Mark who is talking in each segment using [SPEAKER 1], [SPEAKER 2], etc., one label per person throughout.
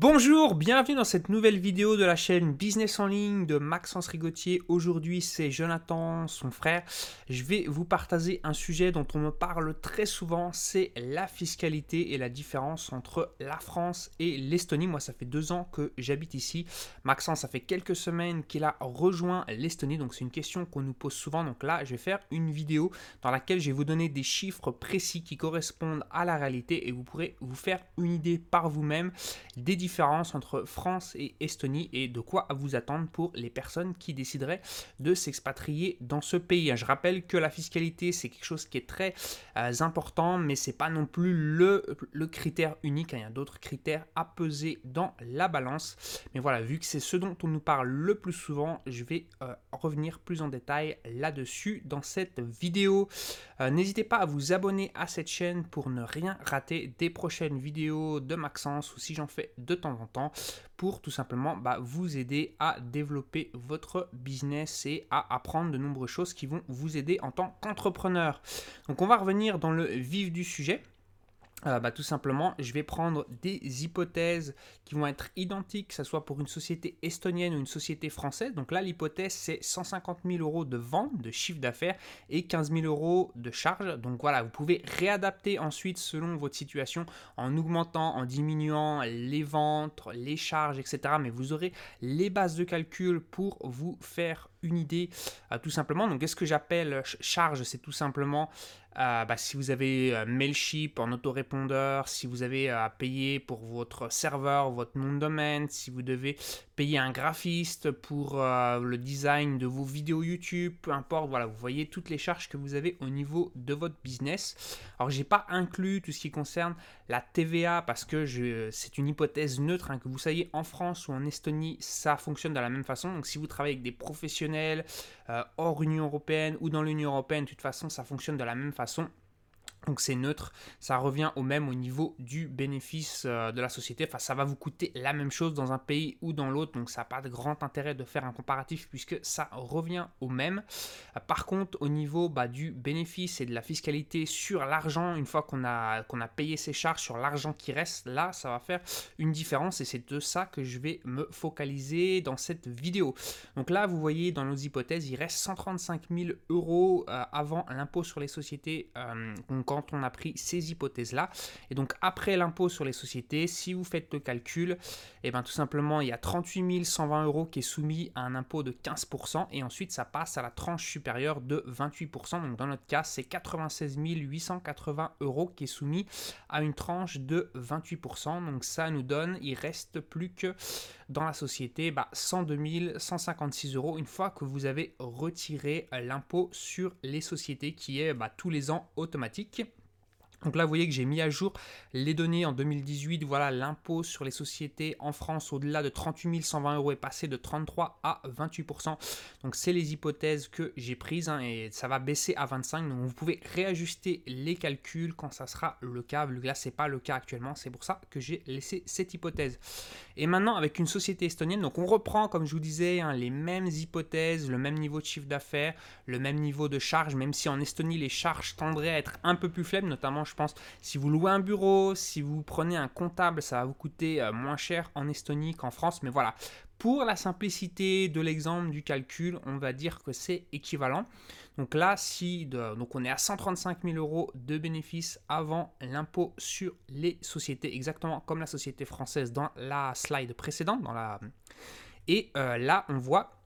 [SPEAKER 1] Bonjour, bienvenue dans cette nouvelle vidéo de la chaîne Business en ligne de Maxence Rigotier. Aujourd'hui, c'est Jonathan, son frère. Je vais vous partager un sujet dont on me parle très souvent, c'est la fiscalité et la différence entre la France et l'Estonie. Moi, ça fait deux ans que j'habite ici. Maxence, ça fait quelques semaines qu'il a rejoint l'Estonie, donc c'est une question qu'on nous pose souvent. Donc là, je vais faire une vidéo dans laquelle je vais vous donner des chiffres précis qui correspondent à la réalité et vous pourrez vous faire une idée par vous-même des différence entre France et Estonie et de quoi vous attendre pour les personnes qui décideraient de s'expatrier dans ce pays. Je rappelle que la fiscalité, c'est quelque chose qui est très euh, important, mais c'est pas non plus le, le critère unique. Hein. Il y a d'autres critères à peser dans la balance. Mais voilà, vu que c'est ce dont on nous parle le plus souvent, je vais euh, revenir plus en détail là-dessus dans cette vidéo. Euh, n'hésitez pas à vous abonner à cette chaîne pour ne rien rater des prochaines vidéos de Maxence ou si j'en fais de temps en temps pour tout simplement bah, vous aider à développer votre business et à apprendre de nombreuses choses qui vont vous aider en tant qu'entrepreneur. Donc on va revenir dans le vif du sujet. Euh, bah, tout simplement, je vais prendre des hypothèses qui vont être identiques, que ce soit pour une société estonienne ou une société française. Donc là, l'hypothèse, c'est 150 000 euros de vente, de chiffre d'affaires et 15 000 euros de charge. Donc voilà, vous pouvez réadapter ensuite selon votre situation en augmentant, en diminuant les ventes, les charges, etc. Mais vous aurez les bases de calcul pour vous faire une idée euh, tout simplement. Donc, qu'est-ce que j'appelle charge C'est tout simplement euh, bah, si vous avez euh, Mailchimp en autorépondeur, si vous avez à payer pour votre serveur, votre nom de domaine, si vous devez payer un graphiste pour le design de vos vidéos YouTube, peu importe, voilà, vous voyez toutes les charges que vous avez au niveau de votre business. Alors, j'ai pas inclus tout ce qui concerne la TVA parce que c'est une hypothèse neutre, hein, que vous soyez en France ou en Estonie, ça fonctionne de la même façon. Donc, si vous travaillez avec des professionnels, euh, hors Union européenne ou dans l'Union européenne, de toute façon, ça fonctionne de la même façon façon donc c'est neutre, ça revient au même au niveau du bénéfice euh, de la société. Enfin, ça va vous coûter la même chose dans un pays ou dans l'autre. Donc ça n'a pas de grand intérêt de faire un comparatif puisque ça revient au même. Euh, par contre, au niveau bah, du bénéfice et de la fiscalité sur l'argent, une fois qu'on a, qu'on a payé ses charges sur l'argent qui reste, là, ça va faire une différence. Et c'est de ça que je vais me focaliser dans cette vidéo. Donc là, vous voyez dans nos hypothèses, il reste 135 000 euros euh, avant l'impôt sur les sociétés. On a pris ces hypothèses-là. Et donc après l'impôt sur les sociétés, si vous faites le calcul, et eh bien tout simplement il y a 38 120 euros qui est soumis à un impôt de 15% et ensuite ça passe à la tranche supérieure de 28%. Donc dans notre cas, c'est 96 880 euros qui est soumis à une tranche de 28%. Donc ça nous donne, il reste plus que dans la société bah, 102 156 euros une fois que vous avez retiré l'impôt sur les sociétés qui est bah, tous les ans automatique. Donc là, vous voyez que j'ai mis à jour les données en 2018. Voilà, l'impôt sur les sociétés en France au-delà de 38 120 euros est passé de 33 à 28%. Donc c'est les hypothèses que j'ai prises hein, et ça va baisser à 25. Donc vous pouvez réajuster les calculs quand ça sera le cas. Là, c'est pas le cas actuellement. C'est pour ça que j'ai laissé cette hypothèse. Et maintenant, avec une société estonienne, donc on reprend, comme je vous disais, hein, les mêmes hypothèses, le même niveau de chiffre d'affaires, le même niveau de charge, même si en Estonie, les charges tendraient à être un peu plus faibles, notamment je pense. Si vous louez un bureau, si vous prenez un comptable, ça va vous coûter euh, moins cher en Estonie qu'en France. Mais voilà, pour la simplicité de l'exemple du calcul, on va dire que c'est équivalent. Donc là, si donc on est à 135 000 euros de bénéfices avant l'impôt sur les sociétés, exactement comme la société française dans la slide précédente. Dans la... Et euh, là, on voit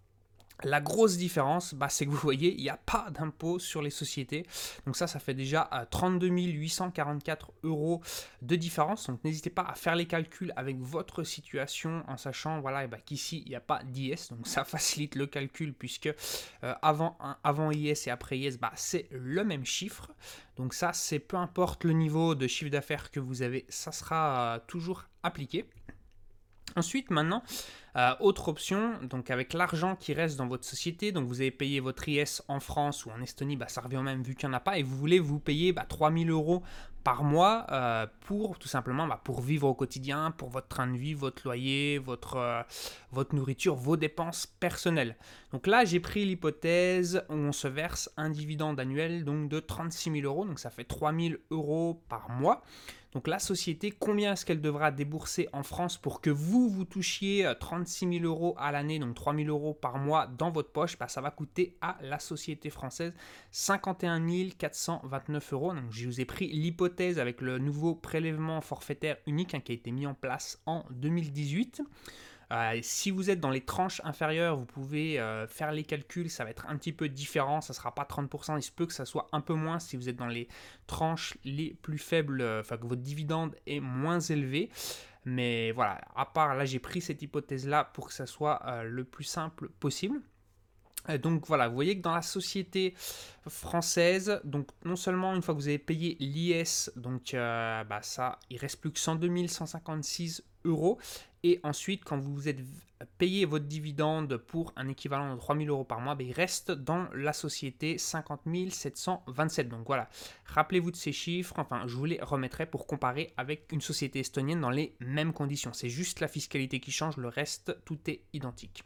[SPEAKER 1] la grosse différence, bah, c'est que vous voyez, il n'y a pas d'impôt sur les sociétés. Donc ça, ça fait déjà 32 euh, 844 euros de différence. Donc n'hésitez pas à faire les calculs avec votre situation en sachant voilà, bah, qu'ici, il n'y a pas d'IS. Donc ça facilite le calcul puisque euh, avant, avant IS et après IS, bah, c'est le même chiffre. Donc ça, c'est peu importe le niveau de chiffre d'affaires que vous avez, ça sera euh, toujours appliqué. Ensuite, maintenant, euh, autre option, donc avec l'argent qui reste dans votre société, donc vous avez payé votre IS en France ou en Estonie, bah, ça revient même vu qu'il n'y en a pas, et vous voulez vous payer bah, 3000 euros par mois euh, pour tout simplement bah, pour vivre au quotidien, pour votre train de vie, votre loyer, votre, euh, votre nourriture, vos dépenses personnelles. Donc là, j'ai pris l'hypothèse où on se verse un dividende annuel donc de 36 000 euros, donc ça fait 3000 euros par mois. Donc la société, combien est-ce qu'elle devra débourser en France pour que vous, vous touchiez 36 euh, 000 euros à l'année, donc 3 000 euros par mois dans votre poche? Bah, Ça va coûter à la société française 51 429 euros. Donc je vous ai pris l'hypothèse avec le nouveau prélèvement forfaitaire unique hein, qui a été mis en place en 2018. Euh, si vous êtes dans les tranches inférieures, vous pouvez euh, faire les calculs, ça va être un petit peu différent, ça ne sera pas 30%, il se peut que ça soit un peu moins si vous êtes dans les tranches les plus faibles, euh, enfin que votre dividende est moins élevé. Mais voilà, à part là, j'ai pris cette hypothèse-là pour que ça soit le plus simple possible. Donc voilà, vous voyez que dans la société française, non seulement une fois que vous avez payé l'IS, donc bah ça, il reste plus que 102 156 euros. Et ensuite, quand vous êtes payé votre dividende pour un équivalent de 3000 euros par mois, ben, il reste dans la société 50 727. Donc voilà, rappelez-vous de ces chiffres. Enfin, je vous les remettrai pour comparer avec une société estonienne dans les mêmes conditions. C'est juste la fiscalité qui change, le reste, tout est identique.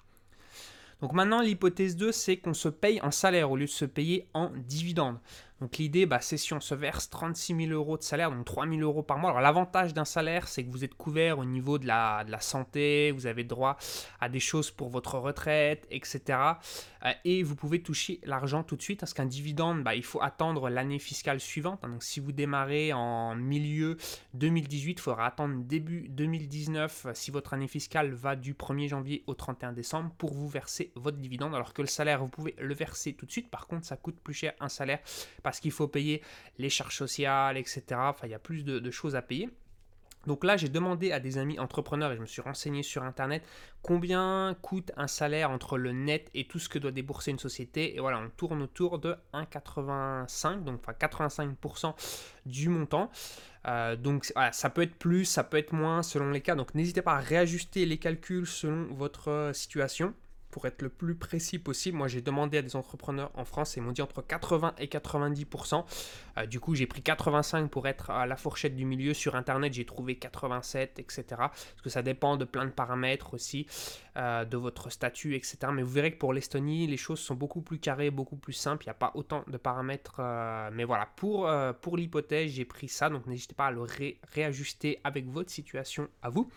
[SPEAKER 1] Donc maintenant, l'hypothèse 2, c'est qu'on se paye en salaire au lieu de se payer en dividende. Donc l'idée, bah, c'est si on se verse 36 000 euros de salaire, donc 3 000 euros par mois. Alors l'avantage d'un salaire, c'est que vous êtes couvert au niveau de la, santé, vous avez droit à des choses pour votre retraite, etc. Euh, et vous pouvez toucher l'argent tout de suite, parce qu'un dividende, bah, il faut attendre l'année fiscale suivante. Donc si vous démarrez en milieu 2018, il faudra attendre début 2019 si votre année fiscale va du 1er janvier au 31 décembre pour vous verser votre dividende. Alors que le salaire, vous pouvez le verser tout de suite. Par contre, ça coûte plus cher un salaire parce qu'il faut payer les charges sociales, etc. Enfin, il y a plus de, choses à payer. Donc là, j'ai demandé à des amis entrepreneurs et je me suis renseigné sur Internet combien coûte un salaire entre le net et tout ce que doit débourser une société. Et voilà, on tourne autour de 1,85, donc enfin 85% du montant. Euh, donc ça peut être plus, ça peut être moins selon les cas. Donc n'hésitez pas à réajuster les calculs selon votre situation pour être le plus précis possible, moi j'ai demandé à des entrepreneurs en France et ils m'ont dit entre 80 et 90%. Euh, du coup, j'ai pris 85 pour être à la fourchette du milieu. Sur Internet, j'ai trouvé 87, etc. Parce que ça dépend de plein de paramètres aussi, euh, de votre statut, etc. Mais vous verrez que pour l'Estonie, les choses sont beaucoup plus carrées, beaucoup plus simples. Il n'y a pas autant de paramètres. Euh, mais voilà, pour, pour l'hypothèse, j'ai pris ça. Donc n'hésitez pas à le réajuster avec votre situation à vous.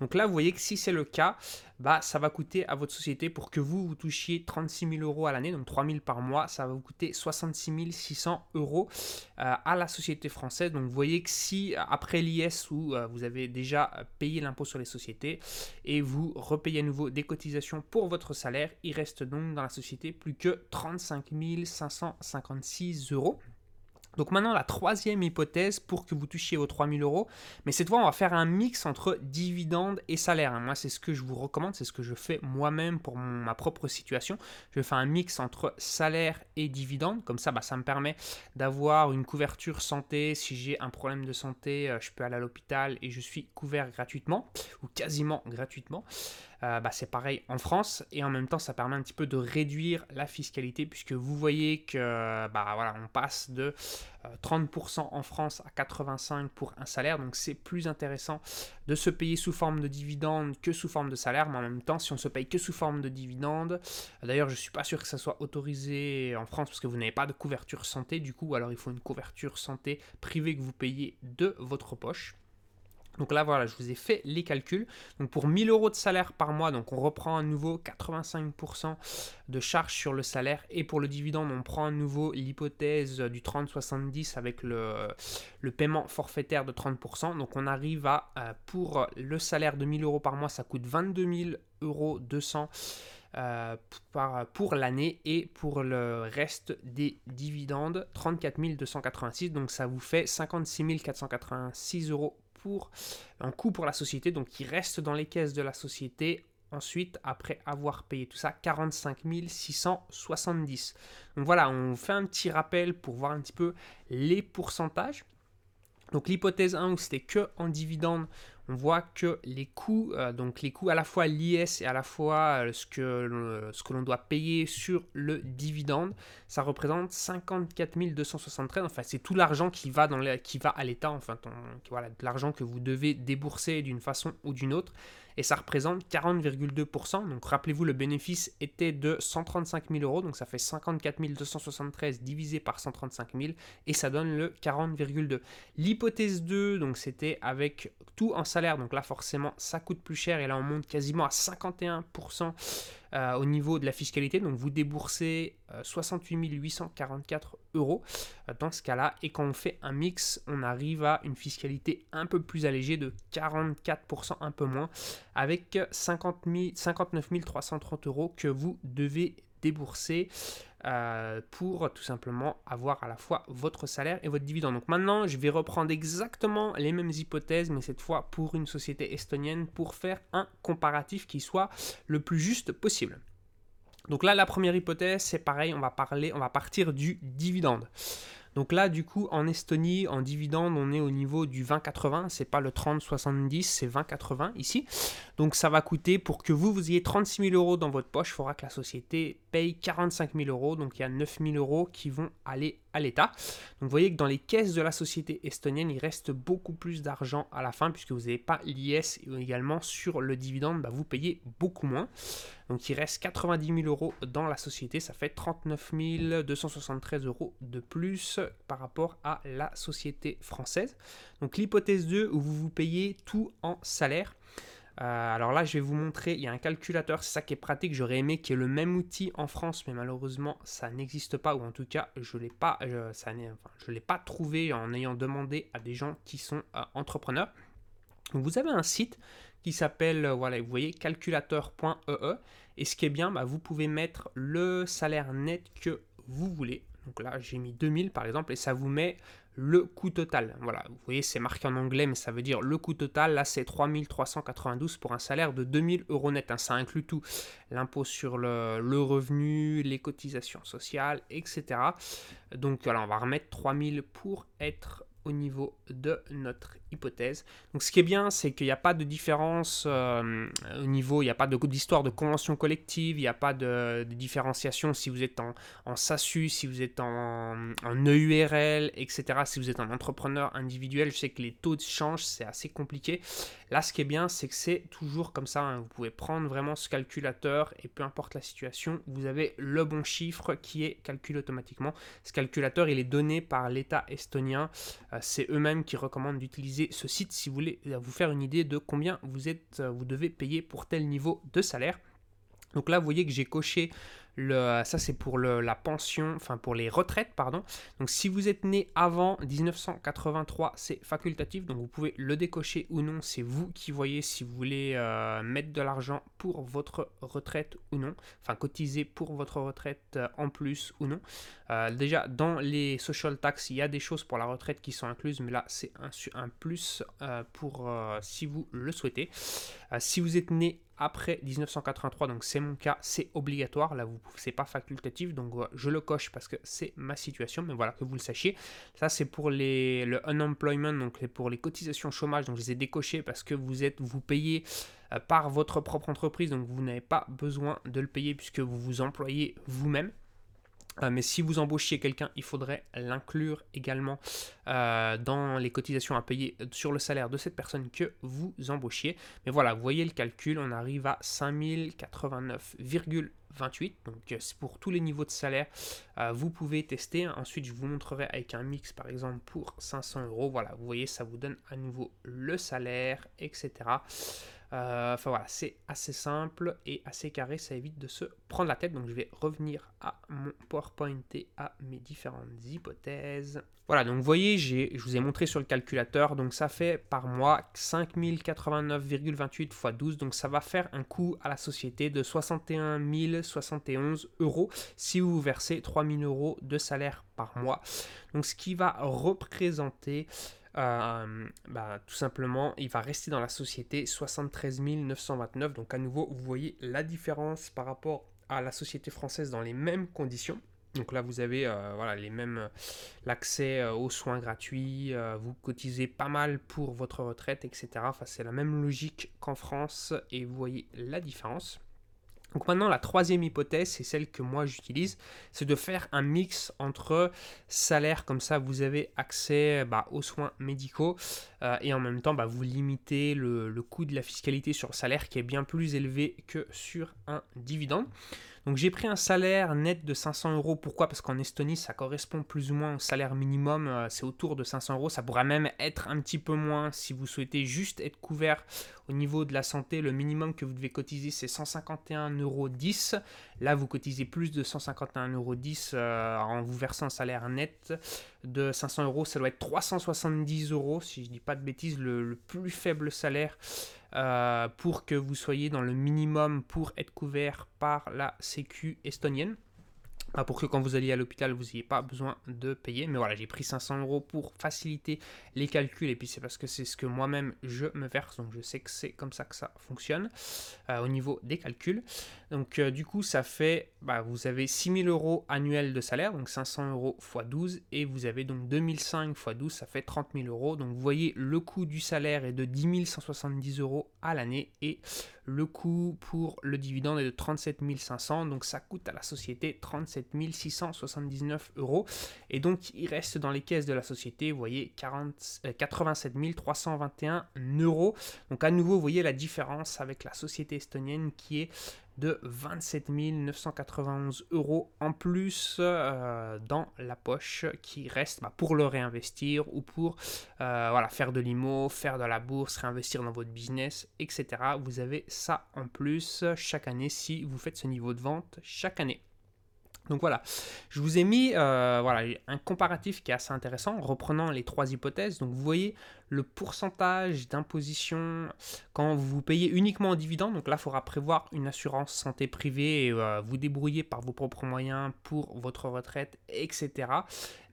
[SPEAKER 1] Donc là, vous voyez que si c'est le cas, bah, ça va coûter à votre société pour que vous, vous touchiez 36 000 euros à l'année, donc 3 000 par mois, ça va vous coûter 66 600 euros à la société française. Donc vous voyez que si après l'IS où euh, vous avez déjà payé l'impôt sur les sociétés et vous repayez à nouveau des cotisations pour votre salaire, il reste donc dans la société plus que 35 556 euros. Donc maintenant, la troisième hypothèse pour que vous touchiez vos 3000 euros, mais cette fois, on va faire un mix entre dividendes et salaire. Moi, c'est ce que je vous recommande, c'est ce que je fais moi-même pour ma propre situation. Je fais un mix entre salaire et dividendes. Comme ça, bah, ça me permet d'avoir une couverture santé. Si j'ai un problème de santé, euh, je peux aller à l'hôpital et je suis couvert gratuitement, ou quasiment gratuitement. Euh, bah, c'est pareil en France et en même temps ça permet un petit peu de réduire la fiscalité puisque vous voyez que bah, on passe de 30% euh, en France à 85% pour un salaire. Donc c'est plus intéressant de se payer sous forme de dividende que sous forme de salaire. Mais en même temps si on se paye que sous forme de dividende d'ailleurs je suis pas sûr que ça soit autorisé en France parce que vous n'avez pas de couverture santé. Du coup alors il faut une couverture santé privée que vous payez de votre poche donc là, voilà, je vous ai fait les calculs. Donc pour 1000 euros de salaire par mois, donc on reprend à nouveau 85% de charge sur le salaire. Et pour le dividende, on prend à nouveau l'hypothèse du 30-70 avec le, le, paiement forfaitaire de 30%. Donc on arrive à, euh, pour le salaire de 1000 euros par mois, ça coûte 22 000 euros 200 euh, pour l'année et pour le reste des dividendes 34 286 donc ça vous fait 56 486 euros pour un coût pour la société, donc qui reste dans les caisses de la société ensuite, après avoir payé tout ça, 45 670. Donc voilà, on fait un petit rappel pour voir un petit peu les pourcentages. Donc l'hypothèse 1 où c'était que en dividende, on voit que les coûts, euh, donc les coûts à la fois l'IS et à la fois euh, ce que, ce que l'on doit payer sur le dividende, ça représente 54 273. Enfin, c'est tout l'argent qui va qui va à l'État. Enfin, voilà, l'argent que vous devez débourser d'une façon ou d'une autre. Et ça représente 40,2%. Donc rappelez-vous, le bénéfice était de 135 000 euros, donc ça fait 54 273 divisé par 135 000 et ça donne le 40,2. L'hypothèse 2, donc c'était avec tout en salaire, donc là forcément ça coûte plus cher et là on monte quasiment à 51% euh, au niveau de la fiscalité. Donc vous déboursez 68 euh, 844 euros euh, dans ce cas-là. Et quand on fait un mix, on arrive à une fiscalité un peu plus allégée de 44%, un peu moins, avec 50 59 330 euros que vous devez débourser euh, pour tout simplement avoir à la fois votre salaire et votre dividende. Donc maintenant, je vais reprendre exactement les mêmes hypothèses, mais cette fois pour une société estonienne, pour faire un comparatif qui soit le plus juste possible. Donc là, la première hypothèse, c'est pareil, on va parler, on va partir du dividende. Donc là, du coup, en Estonie, en dividende, on est au niveau du 20,80. C'est pas le 30,70, c'est 20,80 ici. Donc ça va coûter pour que vous, vous ayez 36 000 euros dans votre poche. Il faudra que la société paye 45 000 euros. Donc il y a 9 000 euros qui vont aller à l'État. Donc vous voyez que dans les caisses de la société estonienne, il reste beaucoup plus d'argent à la fin puisque vous n'avez pas l'IS également sur le dividende, bah, vous payez beaucoup moins. Donc il reste 90 000 euros dans la société, ça fait 39 273 euros de plus par rapport à la société française. Donc l'hypothèse 2 où vous vous payez tout en salaire. Euh, alors là, je vais vous montrer, il y a un calculateur, c'est ça qui est pratique. J'aurais aimé qu'il y ait le même outil en France, mais malheureusement, ça n'existe pas, ou en tout cas, je ne l'ai pas, l'ai pas trouvé en ayant demandé à des gens qui sont euh, entrepreneurs. vous avez un site qui s'appelle, euh, voilà, vous voyez, calculateur.ee. E. Et ce qui est bien, bah, vous pouvez mettre le salaire net que vous voulez. Donc là, j'ai mis 2000 par exemple, et ça vous met le coût total. Voilà, vous voyez, c'est marqué en anglais, mais ça veut dire le coût total. Là, c'est 3392 pour un salaire de 2000 euros net. Hein. Ça inclut tout l'impôt sur le, le, revenu, les cotisations sociales, etc. Donc voilà, on va remettre 3000 pour être au niveau de notre hypothèse. Donc ce qui est bien, c'est qu'il n'y a pas de différence euh, au niveau, il n'y a pas d'histoire de, convention collective, il n'y a pas de, différenciation si vous êtes en, SASU, si vous êtes en, EURL, etc. Si vous êtes un entrepreneur individuel, je sais que les taux changent, c'est assez compliqué. Là, ce qui est bien, c'est que c'est toujours comme ça. Hein. Vous pouvez prendre vraiment ce calculateur et peu importe la situation, vous avez le bon chiffre qui est calculé automatiquement. Ce calculateur, il est donné par l'État estonien. Euh, c'est eux-mêmes qui recommandent d'utiliser ce site si vous voulez vous faire une idée de combien vous, euh, vous devez payer pour tel niveau de salaire. Donc là, vous voyez que j'ai coché ça, c'est pour la pension, enfin pour les retraites, pardon. Donc, si vous êtes né avant 1983, c'est facultatif. Donc, vous pouvez le décocher ou non. C'est vous qui voyez si vous voulez euh, mettre de l'argent pour votre retraite ou non. Enfin, cotiser pour votre retraite euh, en plus ou non. Euh, déjà, dans les social tax, il y a des choses pour la retraite qui sont incluses, mais là, c'est un, un, plus pour si vous le souhaitez. si vous êtes né après 1983, donc c'est mon cas, c'est obligatoire. Là, vous c'est pas facultatif, donc je le coche parce que c'est ma situation, mais voilà, que vous le sachiez. Ça, c'est pour le unemployment, donc pour les cotisations chômage, donc je les ai décochées parce que vous êtes, vous payez euh, par votre propre entreprise, donc vous n'avez pas besoin de le payer puisque vous vous employez vous-même. Euh, mais si vous embauchiez quelqu'un, il faudrait l'inclure également euh, dans les cotisations à payer sur le salaire de cette personne que vous embauchiez. Mais voilà, vous voyez le calcul, on arrive à 5089,28. Donc euh, pour tous les niveaux de salaire, vous pouvez tester. Ensuite, je vous montrerai avec un mix par exemple pour 500 euros. Voilà, vous voyez, ça vous donne à nouveau le salaire, etc. Euh, enfin voilà, c'est assez simple et assez carré, ça évite de se prendre la tête. Donc je vais revenir à mon PowerPoint et à mes différentes hypothèses. Voilà, donc vous voyez, je vous ai montré sur le calculateur, donc ça fait par mois 5089,28 x 12, donc ça va faire un coût à la société de 61 071 euros si vous versez 3000 euros de salaire par mois. Donc ce qui va représenter euh, bah, tout simplement, il va rester dans la société 73 929. Donc à nouveau, vous voyez la différence par rapport à la société française dans les mêmes conditions. Donc là, vous avez euh, voilà, les mêmes, l'accès euh, aux soins gratuits, vous cotisez pas mal pour votre retraite, etc. Enfin, c'est la même logique qu'en France et vous voyez la différence. Donc maintenant, la troisième hypothèse, c'est celle que moi j'utilise, c'est de faire un mix entre salaire, comme ça vous avez accès bah, aux soins médicaux euh, et en même temps bah, vous limitez le, coût de la fiscalité sur le salaire qui est bien plus élevé que sur un dividende. Donc j'ai pris un salaire net de 500 euros. Pourquoi? Parce qu'en Estonie, ça correspond plus ou moins au salaire minimum. Euh, c'est autour de 500 euros. Ça pourrait même être un petit peu moins si vous souhaitez juste être couvert au niveau de la santé. Le minimum que vous devez cotiser, c'est 151,10 euros. Là, vous cotisez plus de 151,10 euros euh, en vous versant un salaire net de 500 euros. Ça doit être 370 euros, si je ne dis pas de bêtises, le plus faible salaire euh, pour que vous soyez dans le minimum pour être couvert par la Sécu estonienne. Pour que quand vous alliez à l'hôpital, vous n'ayez pas besoin de payer. Mais voilà, j'ai pris 500 euros pour faciliter les calculs. Et puis c'est parce que c'est ce que moi-même je me verse. Donc je sais que c'est comme ça que ça fonctionne euh, au niveau des calculs. Donc euh, du coup, ça fait, bah, vous avez 6000 euros annuels de salaire. Donc 500 euros x 12. Et vous avez donc 2005 x 12, ça fait 30 000 euros. Donc vous voyez, le coût du salaire est de 10 170 euros à l'année. Et le coût pour le dividende est de 37 500. Donc ça coûte à la société 37 679 euros. Et donc, il reste dans les caisses de la société, vous voyez, 40, 87 321 euros. Donc, à nouveau, vous voyez la différence avec la société estonienne qui est de 27 991 euros en plus euh, dans la poche qui reste bah, pour le réinvestir ou pour euh, voilà, faire de l'IMO, faire de la bourse, réinvestir dans votre business, etc. Vous avez ça en plus chaque année si vous faites ce niveau de vente chaque année. Donc voilà, je vous ai mis euh, voilà, un comparatif qui est assez intéressant en reprenant les trois hypothèses. Donc vous voyez le pourcentage d'imposition quand vous payez uniquement en dividende. Donc là, il faudra prévoir une assurance santé privée et euh, vous débrouiller par vos propres moyens pour votre retraite, etc.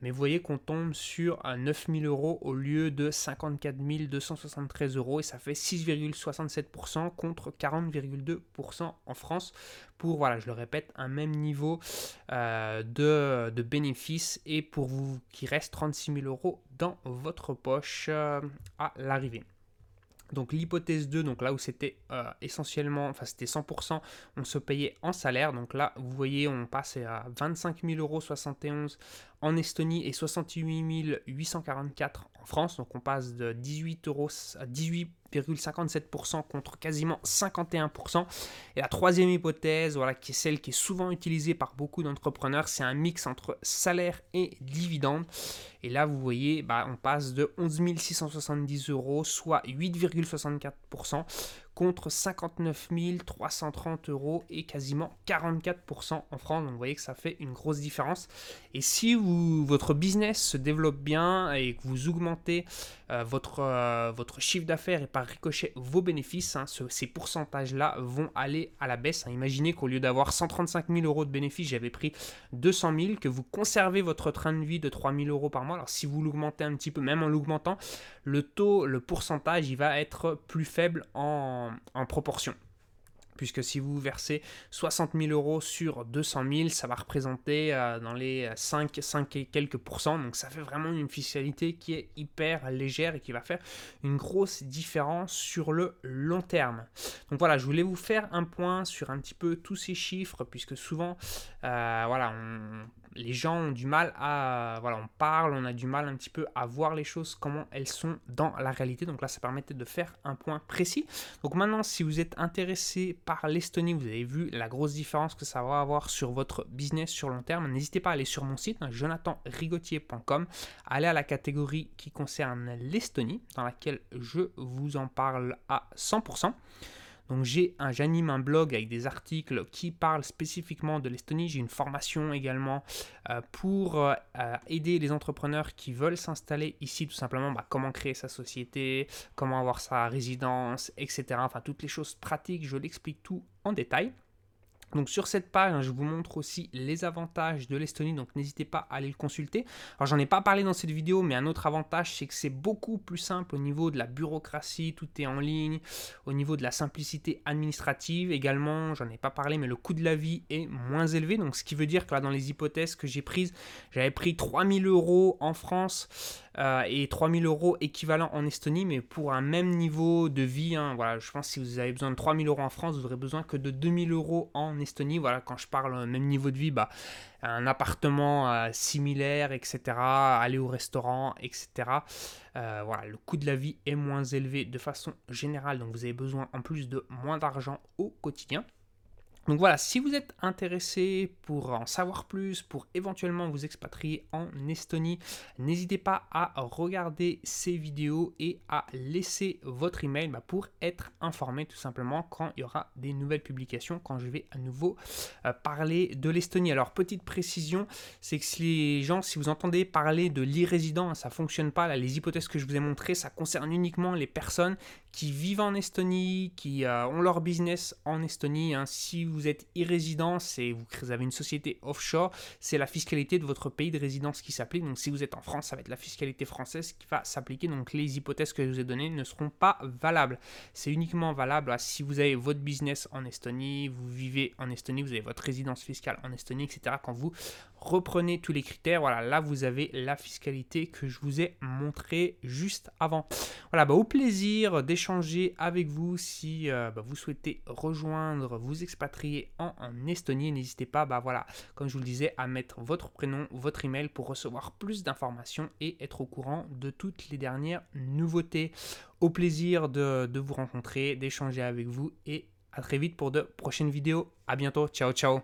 [SPEAKER 1] Mais vous voyez qu'on tombe sur 9000 euros au lieu de 54 273 euros et ça fait 6,67% contre 40,2% en France pour, voilà, je le répète, un même niveau euh, de, de bénéfices et pour vous qui reste 36 000 euros dans votre poche euh, à l'arrivée. Donc l'hypothèse 2, donc là où c'était euh, essentiellement, enfin c'était 100%, on se payait en salaire. Donc là, vous voyez, on passe à 25 000 euros 71 en Estonie et 68 844 en France. Donc on passe de 18 euros à 18,57% contre quasiment 51%. Et la troisième hypothèse, voilà, qui est celle qui est souvent utilisée par beaucoup d'entrepreneurs, c'est un mix entre salaire et dividende. Et là, vous voyez, bah, on passe de 11 670 euros, soit 8,64% contre 59 330 euros et quasiment 44% en France. Donc vous voyez que ça fait une grosse différence. Et si vous, votre business se développe bien et que vous augmentez euh, votre, euh, votre chiffre d'affaires et par ricochet vos bénéfices, hein, ces pourcentages-là vont aller à la baisse. Hein. Imaginez qu'au lieu d'avoir 135 000 euros de bénéfices, j'avais pris 200 000, que vous conservez votre train de vie de 3 000 euros par mois. Alors si vous l'augmentez un petit peu, même en l'augmentant, le taux, le pourcentage, il va être plus faible en, proportion puisque si vous versez 60 000 euros sur 200 000, ça va représenter euh, dans les 5, 5 et quelques pourcents. Donc ça fait vraiment une fiscalité qui est hyper légère et qui va faire une grosse différence sur le long terme. Donc voilà, je voulais vous faire un point sur un petit peu tous ces chiffres, puisque souvent, euh, voilà, on les gens ont du mal à... Voilà, on parle, on a du mal un petit peu à voir les choses, comment elles sont dans la réalité. Donc là, ça permettait de faire un point précis. Donc maintenant, si vous êtes intéressé par l'Estonie, vous avez vu la grosse différence que ça va avoir sur votre business sur long terme, n'hésitez pas à aller sur mon site, hein, jonathanrigotier.com, aller à la catégorie qui concerne l'Estonie, dans laquelle je vous en parle à 100%. Donc j'ai un, j'anime un blog avec des articles qui parlent spécifiquement de l'Estonie. J'ai une formation également euh, pour euh, aider les entrepreneurs qui veulent s'installer ici, tout simplement bah, comment créer sa société, comment avoir sa résidence, etc. Enfin toutes les choses pratiques, je l'explique tout en détail. Donc sur cette page, je vous montre aussi les avantages de l'Estonie, donc n'hésitez pas à aller le consulter. Alors j'en ai pas parlé dans cette vidéo, mais un autre avantage, c'est que c'est beaucoup plus simple au niveau de la bureaucratie, tout est en ligne, au niveau de la simplicité administrative également, j'en ai pas parlé, mais le coût de la vie est moins élevé, donc ce qui veut dire que là dans les hypothèses que j'ai prises, j'avais pris 3000 euros en France euh, et 3000 euros équivalent en Estonie, mais pour un même niveau de vie. Hein, voilà, je pense que si vous avez besoin de 3000 euros en France, vous aurez besoin que de 2000 euros en Estonie. Voilà, quand je parle même niveau de vie, bah, un appartement euh, similaire, etc. Aller au restaurant, etc. Euh, le coût de la vie est moins élevé de façon générale, donc vous avez besoin en plus de moins d'argent au quotidien. Donc voilà, si vous êtes intéressé pour en savoir plus, pour éventuellement vous expatrier en Estonie, n'hésitez pas à regarder ces vidéos et à laisser votre email bah, pour être informé tout simplement quand il y aura des nouvelles publications, quand je vais à nouveau euh, parler de l'Estonie. Alors petite précision, c'est que si les gens, si vous entendez parler de l'irrésident, ça fonctionne pas. Là, les hypothèses que je vous ai montrées, ça concerne uniquement les personnes qui vivent en Estonie, qui euh, ont leur business en Estonie. Hein. Si vous êtes irrésident et vous avez une société offshore, c'est la fiscalité de votre pays de résidence qui s'applique. Donc si vous êtes en France, ça va être la fiscalité française qui va s'appliquer. Donc les hypothèses que je vous ai données ne seront pas valables. C'est uniquement valable si vous avez votre business en Estonie, vous vivez en Estonie, vous avez votre résidence fiscale en Estonie, etc. Quand vous reprenez tous les critères, voilà, là vous avez la fiscalité que je vous ai montré juste avant. Voilà, bah, au plaisir d'échanger avec vous si euh, bah, vous souhaitez rejoindre, vous expatrier en, Estonie. N'hésitez pas, bah voilà, comme je vous le disais, à mettre votre prénom, votre email pour recevoir plus d'informations et être au courant de toutes les dernières nouveautés. Au plaisir de, de vous rencontrer, d'échanger avec vous et à très vite pour de prochaines vidéos. À bientôt, ciao ciao.